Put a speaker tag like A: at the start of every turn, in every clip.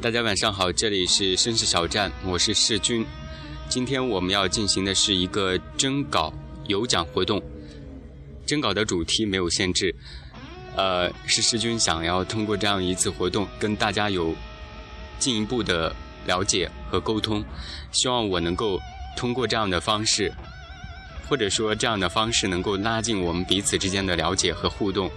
A: 大家晚上好，这里是绅士小站，我是世军。今天我们要进行的是一个征稿有奖活动，征稿的主题没有限制，呃，是世军想要通过这样一次活动跟大家有进一步的了解和沟通，希望我能够通过这样的方式，或者说这样的方式能够拉近我们彼此之间的了解和互动。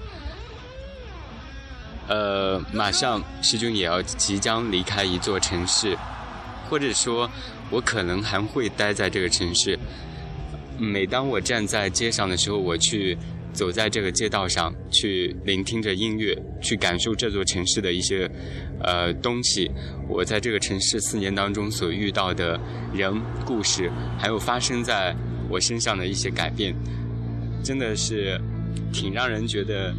A: 呃，马上世军也要即将离开一座城市，或者说，我可能还会待在这个城市。每当我站在街上的时候，我去走在这个街道上，去聆听着音乐，去感受这座城市的一些呃东西。我在这个城市四年当中所遇到的人、故事，还有发生在我身上的一些改变，真的是挺让人觉得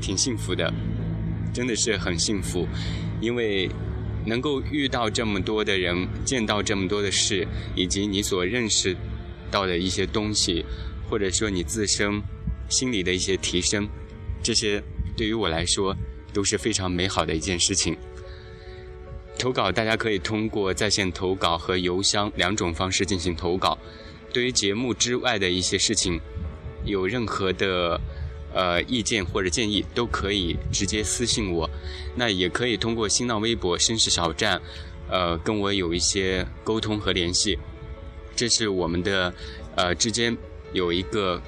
A: 挺幸福的。真的是很幸福，因为能够遇到这么多的人，见到这么多的事，以及你所认识到的一些东西，或者说你自身心理的一些提升，这些对于我来说都是非常美好的一件事情。投稿大家可以通过在线投稿和邮箱两种方式进行投稿。对于节目之外的一些事情，有任何的。呃，意见或者建议都可以直接私信我，那也可以通过新浪微博“绅士小站”，呃，跟我有一些沟通和联系。这是我们的呃之间有一个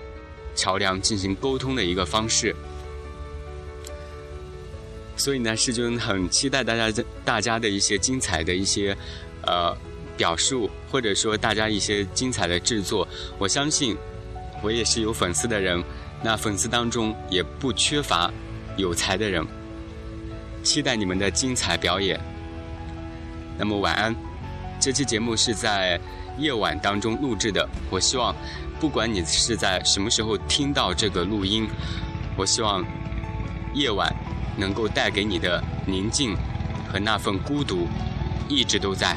A: 桥梁进行沟通的一个方式。所以呢，世君很期待大家的大家的一些精彩的一些呃表述，或者说大家一些精彩的制作。我相信，我也是有粉丝的人。那粉丝当中也不缺乏有才的人，期待你们的精彩表演。那么晚安，这期节目是在夜晚当中录制的。我希望，不管你是在什么时候听到这个录音，我希望夜晚能够带给你的宁静和那份孤独，一直都在。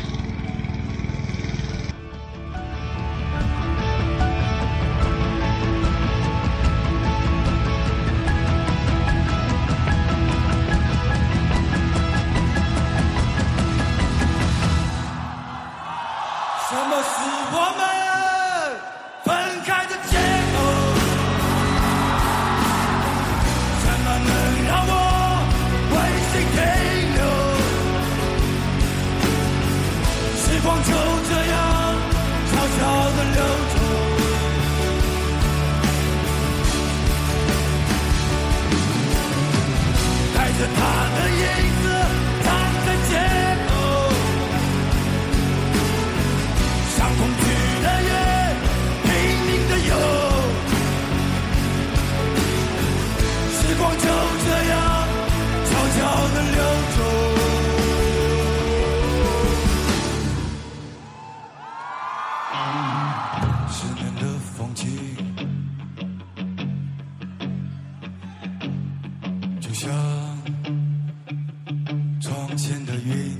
B: 云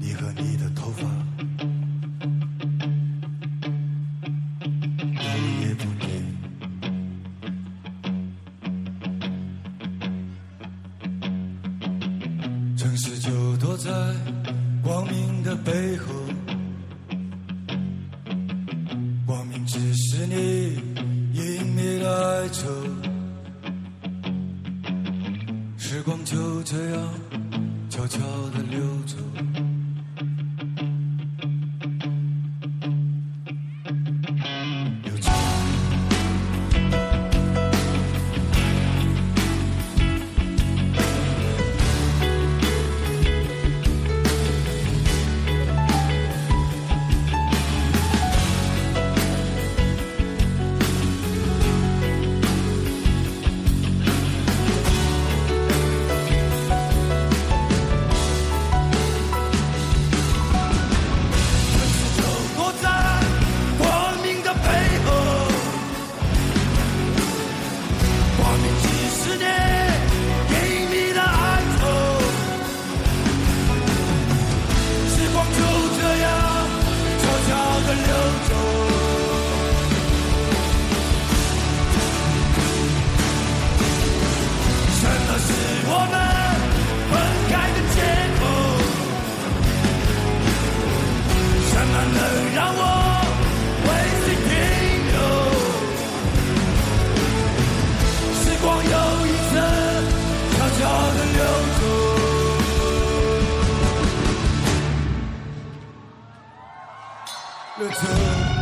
B: 你和你的头发城市就躲在光明的背后，光明只是你隐匿的哀愁。就这样悄悄的溜走。留存